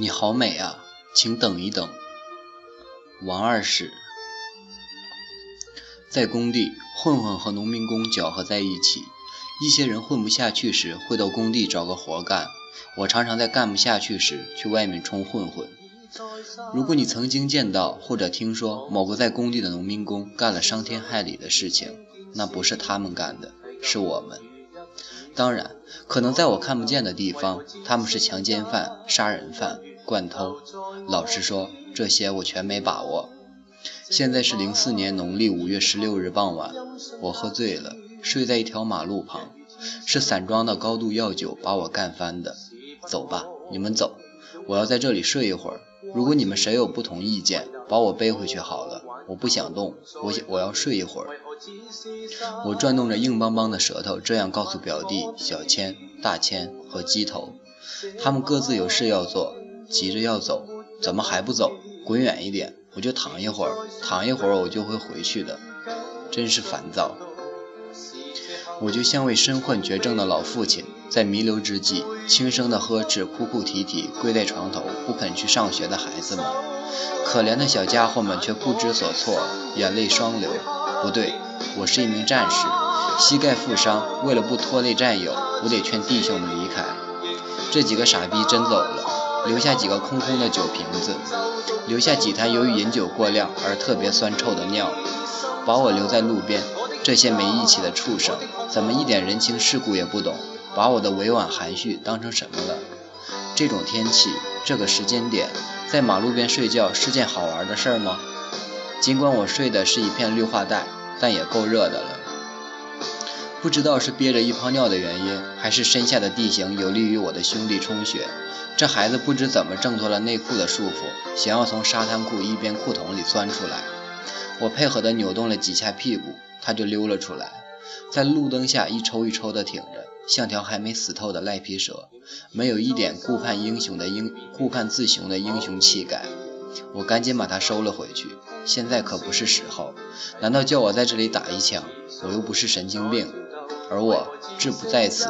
你好美啊，请等一等。王二婶在工地，混混和农民工搅和在一起。一些人混不下去时，会到工地找个活干。我常常在干不下去时，去外面充混混。如果你曾经见到或者听说某个在工地的农民工干了伤天害理的事情，那不是他们干的，是我们。当然，可能在我看不见的地方，他们是强奸犯、杀人犯、惯偷。老实说，这些我全没把握。现在是零四年农历五月十六日傍晚，我喝醉了，睡在一条马路旁，是散装的高度药酒把我干翻的。走吧，你们走，我要在这里睡一会儿。如果你们谁有不同意见，把我背回去好了。我不想动，我我要睡一会儿。我转动着硬邦邦的舌头，这样告诉表弟小千、大千和鸡头，他们各自有事要做，急着要走，怎么还不走？滚远一点，我就躺一会儿，躺一会儿我就会回去的。真是烦躁。我就像位身患绝症的老父亲，在弥留之际，轻声的呵斥哭哭啼啼跪在床头不肯去上学的孩子们。可怜的小家伙们却不知所措，眼泪双流。不对，我是一名战士，膝盖负伤，为了不拖累战友，我得劝弟兄们离开。这几个傻逼真走了，留下几个空空的酒瓶子，留下几坛由于饮酒过量而特别酸臭的尿，把我留在路边。这些没义气的畜生，怎么一点人情世故也不懂？把我的委婉含蓄当成什么了？这种天气，这个时间点，在马路边睡觉是件好玩的事儿吗？尽管我睡的是一片绿化带，但也够热的了。不知道是憋着一泡尿的原因，还是身下的地形有利于我的兄弟充血，这孩子不知怎么挣脱了内裤的束缚，想要从沙滩裤一边裤筒里钻出来。我配合的扭动了几下屁股。他就溜了出来，在路灯下一抽一抽的挺着，像条还没死透的赖皮蛇，没有一点顾盼英雄的英顾盼自雄的英雄气概。我赶紧把他收了回去，现在可不是时候。难道叫我在这里打一枪？我又不是神经病。而我志不在此，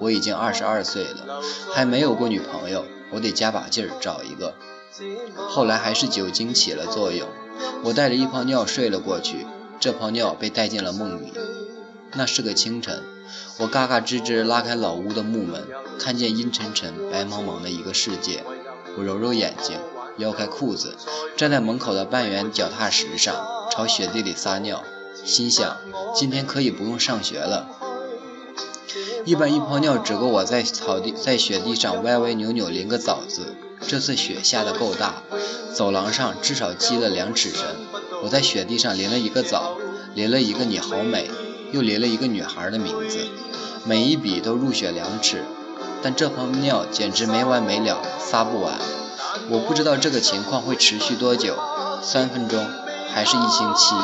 我已经二十二岁了，还没有过女朋友，我得加把劲儿找一个。后来还是酒精起了作用，我带着一泡尿睡了过去。这泡尿被带进了梦里。那是个清晨，我嘎嘎吱吱拉开老屋的木门，看见阴沉沉、白茫茫的一个世界。我揉揉眼睛，撩开裤子，站在门口的半圆脚踏石上，朝雪地里撒尿，心想：今天可以不用上学了。一般一泡尿只够我在草地、在雪地上歪歪扭扭淋个澡字。这次雪下得够大，走廊上至少积了两尺深。我在雪地上淋了一个澡，淋了一个你好美，又淋了一个女孩的名字，每一笔都入雪两尺。但这泡尿简直没完没了，撒不完。我不知道这个情况会持续多久，三分钟，还是一星期？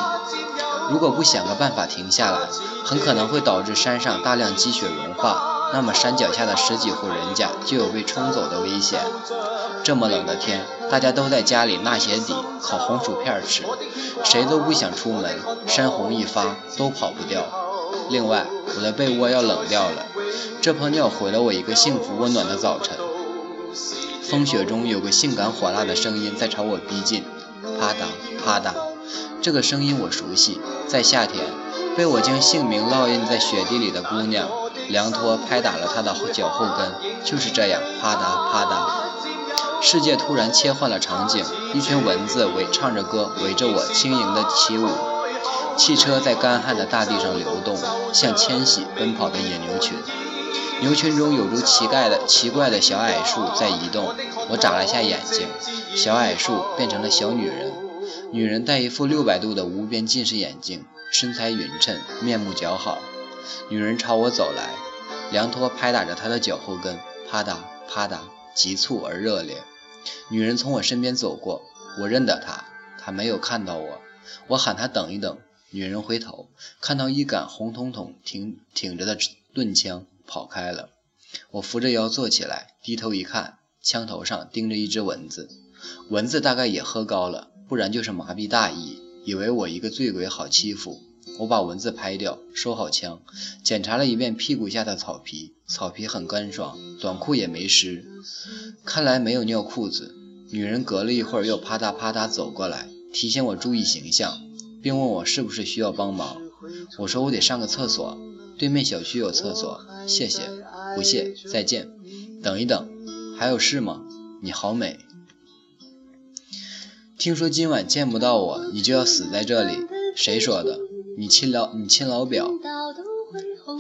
如果不想个办法停下来，很可能会导致山上大量积雪融化，那么山脚下的十几户人家就有被冲走的危险。这么冷的天，大家都在家里纳鞋底、烤红薯片吃，谁都不想出门。山洪一发，都跑不掉。另外，我的被窝要冷掉了。这泡尿毁了我一个幸福温暖的早晨。风雪中有个性感火辣的声音在朝我逼近，啪嗒啪嗒。这个声音我熟悉，在夏天，被我将姓名烙印在雪地里的姑娘，凉拖拍打了她的脚后跟，就是这样，啪嗒啪嗒。世界突然切换了场景，一群蚊子围唱着歌，围着我轻盈的起舞。汽车在干旱的大地上流动，像迁徙奔跑的野牛群。牛群中有如奇怪的奇怪的小矮树在移动。我眨了下眼睛，小矮树变成了小女人。女人戴一副六百度的无边近视眼镜，身材匀称，面目姣好。女人朝我走来，凉拖拍打着她的脚后跟，啪嗒啪嗒，急促而热烈。女人从我身边走过，我认得她，她没有看到我。我喊她等一等，女人回头，看到一杆红彤彤挺挺着的盾枪，跑开了。我扶着腰坐起来，低头一看，枪头上钉着一只蚊子。蚊子大概也喝高了，不然就是麻痹大意，以为我一个醉鬼好欺负。我把文字拍掉，收好枪，检查了一遍屁股下的草皮，草皮很干爽，短裤也没湿，看来没有尿裤子。女人隔了一会儿又啪嗒啪嗒走过来，提醒我注意形象，并问我是不是需要帮忙。我说我得上个厕所，对面小区有厕所，谢谢，不谢，再见。等一等，还有事吗？你好美。听说今晚见不到我，你就要死在这里？谁说的？你亲老你亲老表，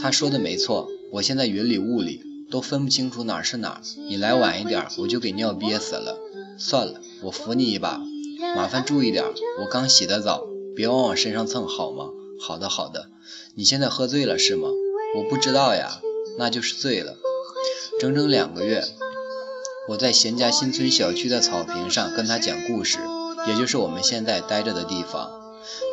他说的没错。我现在云里雾里，都分不清楚哪是哪。你来晚一点，我就给尿憋死了。算了，我扶你一把，麻烦注意点。我刚洗的澡，别往我身上蹭，好吗？好的好的。你现在喝醉了是吗？我不知道呀，那就是醉了。整整两个月，我在贤家新村小区的草坪上跟他讲故事，也就是我们现在待着的地方。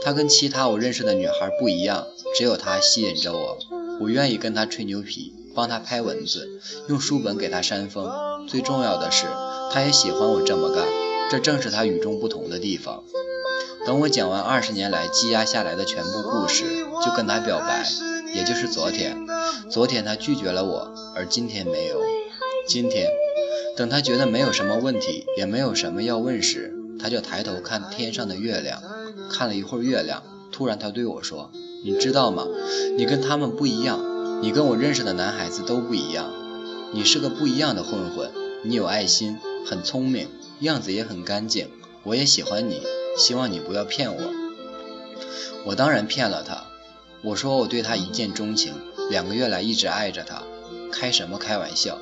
她跟其他我认识的女孩不一样，只有她吸引着我。我愿意跟她吹牛皮，帮她拍蚊子，用书本给她扇风。最重要的是，她也喜欢我这么干，这正是她与众不同的地方。等我讲完二十年来积压下来的全部故事，就跟她表白，也就是昨天。昨天她拒绝了我，而今天没有。今天，等她觉得没有什么问题，也没有什么要问时，他就抬头看天上的月亮。看了一会儿月亮，突然他对我说：“你知道吗？你跟他们不一样，你跟我认识的男孩子都不一样。你是个不一样的混混，你有爱心，很聪明，样子也很干净。我也喜欢你，希望你不要骗我。”我当然骗了他，我说我对他一见钟情，两个月来一直爱着他。开什么开玩笑？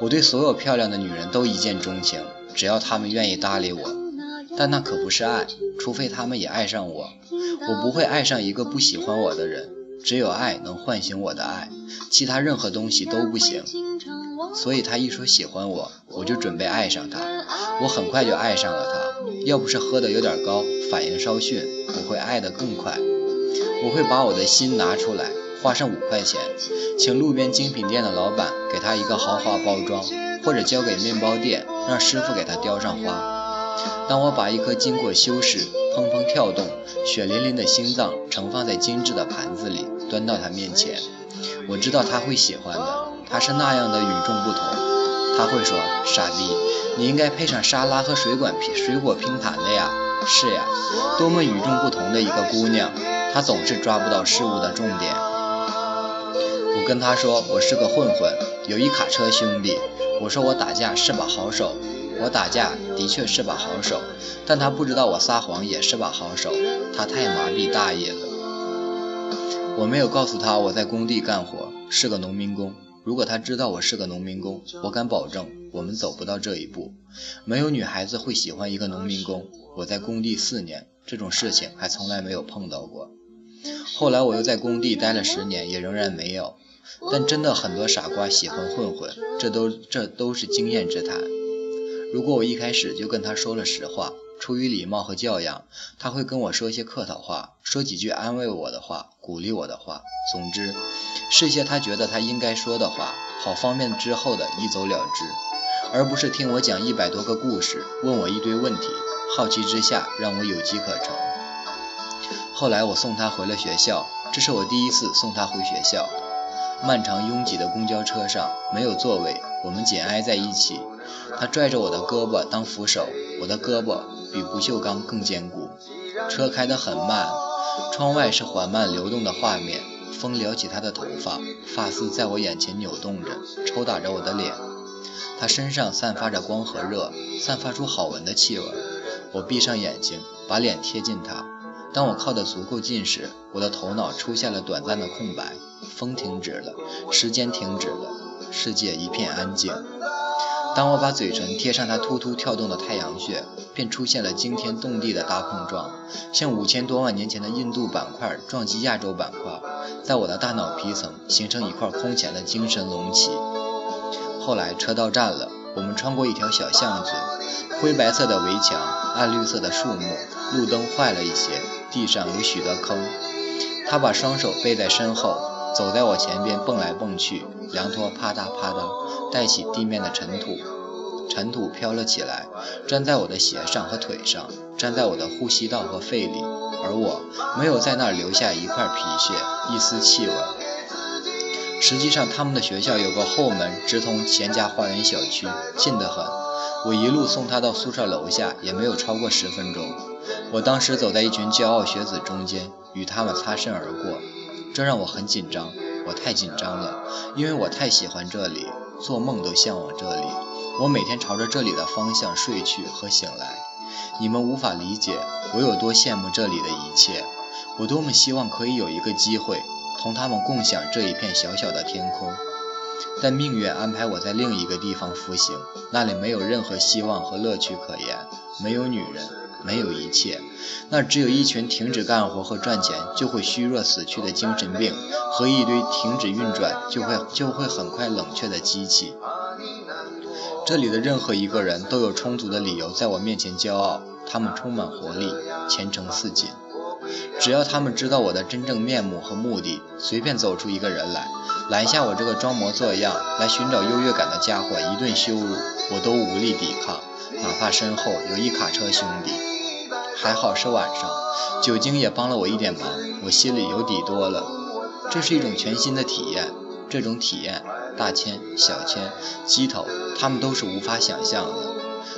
我对所有漂亮的女人都一见钟情，只要她们愿意搭理我。但那可不是爱，除非他们也爱上我。我不会爱上一个不喜欢我的人，只有爱能唤醒我的爱，其他任何东西都不行。所以他一说喜欢我，我就准备爱上他。我很快就爱上了他。要不是喝的有点高，反应稍逊，我会爱得更快。我会把我的心拿出来，花上五块钱，请路边精品店的老板给他一个豪华包装，或者交给面包店，让师傅给他雕上花。当我把一颗经过修饰、砰砰跳动、血淋淋的心脏盛放在精致的盘子里，端到他面前，我知道他会喜欢的。他是那样的与众不同。他会说：“傻逼，你应该配上沙拉和水管拼水果拼盘的呀。”是呀，多么与众不同的一个姑娘。她总是抓不到事物的重点。我跟他说：“我是个混混，有一卡车兄弟。”我说：“我打架是把好手。”我打架的确是把好手，但他不知道我撒谎也是把好手，他太麻痹大爷了。我没有告诉他我在工地干活，是个农民工。如果他知道我是个农民工，我敢保证我们走不到这一步。没有女孩子会喜欢一个农民工。我在工地四年，这种事情还从来没有碰到过。后来我又在工地待了十年，也仍然没有。但真的很多傻瓜喜欢混混，这都这都是经验之谈。如果我一开始就跟他说了实话，出于礼貌和教养，他会跟我说些客套话，说几句安慰我的话，鼓励我的话，总之，是些他觉得他应该说的话，好方便之后的一走了之，而不是听我讲一百多个故事，问我一堆问题，好奇之下让我有机可乘。后来我送他回了学校，这是我第一次送他回学校。漫长拥挤的公交车上没有座位，我们紧挨在一起。他拽着我的胳膊当扶手，我的胳膊比不锈钢更坚固。车开得很慢，窗外是缓慢流动的画面，风撩起他的头发，发丝在我眼前扭动着，抽打着我的脸。他身上散发着光和热，散发出好闻的气味。我闭上眼睛，把脸贴近他。当我靠得足够近时，我的头脑出现了短暂的空白。风停止了，时间停止了，世界一片安静。当我把嘴唇贴上它突突跳动的太阳穴，便出现了惊天动地的大碰撞，像五千多万年前的印度板块撞击亚洲板块，在我的大脑皮层形成一块空前的精神隆起。后来车到站了，我们穿过一条小巷子，灰白色的围墙，暗绿色的树木，路灯坏了一些，地上有许多坑。他把双手背在身后，走在我前边蹦来蹦去，凉拖啪嗒啪嗒。带起地面的尘土，尘土飘了起来，粘在我的鞋上和腿上，粘在我的呼吸道和肺里。而我没有在那儿留下一块皮屑、一丝气味。实际上，他们的学校有个后门直通钱家花园小区，近得很。我一路送他到宿舍楼下，也没有超过十分钟。我当时走在一群骄傲学子中间，与他们擦身而过，这让我很紧张。我太紧张了，因为我太喜欢这里，做梦都向往这里。我每天朝着这里的方向睡去和醒来。你们无法理解我有多羡慕这里的一切，我多么希望可以有一个机会。同他们共享这一片小小的天空，但命运安排我在另一个地方服刑，那里没有任何希望和乐趣可言，没有女人，没有一切，那只有一群停止干活和赚钱就会虚弱死去的精神病，和一堆停止运转就会就会很快冷却的机器。这里的任何一个人都有充足的理由在我面前骄傲，他们充满活力，前程似锦。只要他们知道我的真正面目和目的，随便走出一个人来，拦下我这个装模作样来寻找优越感的家伙一顿羞辱，我都无力抵抗，哪怕身后有一卡车兄弟。还好是晚上，酒精也帮了我一点忙，我心里有底多了。这是一种全新的体验，这种体验，大千、小千、鸡头，他们都是无法想象的，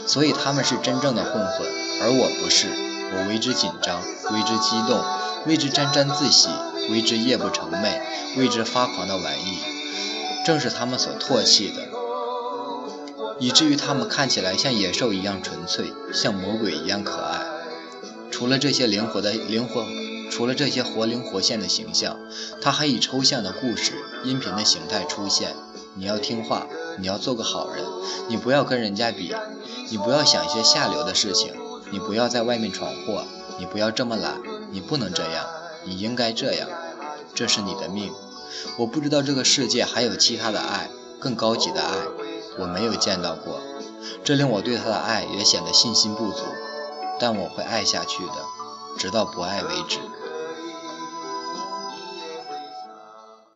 所以他们是真正的混混，而我不是。我为之紧张，为之激动，为之沾沾自喜，为之夜不成寐，为之发狂的玩意，正是他们所唾弃的，以至于他们看起来像野兽一样纯粹，像魔鬼一样可爱。除了这些灵活的灵活，除了这些活灵活现的形象，他还以抽象的故事、音频的形态出现。你要听话，你要做个好人，你不要跟人家比，你不要想一些下流的事情。你不要在外面闯祸，你不要这么懒，你不能这样，你应该这样，这是你的命。我不知道这个世界还有其他的爱，更高级的爱，我没有见到过，这令我对他的爱也显得信心不足。但我会爱下去的，直到不爱为止。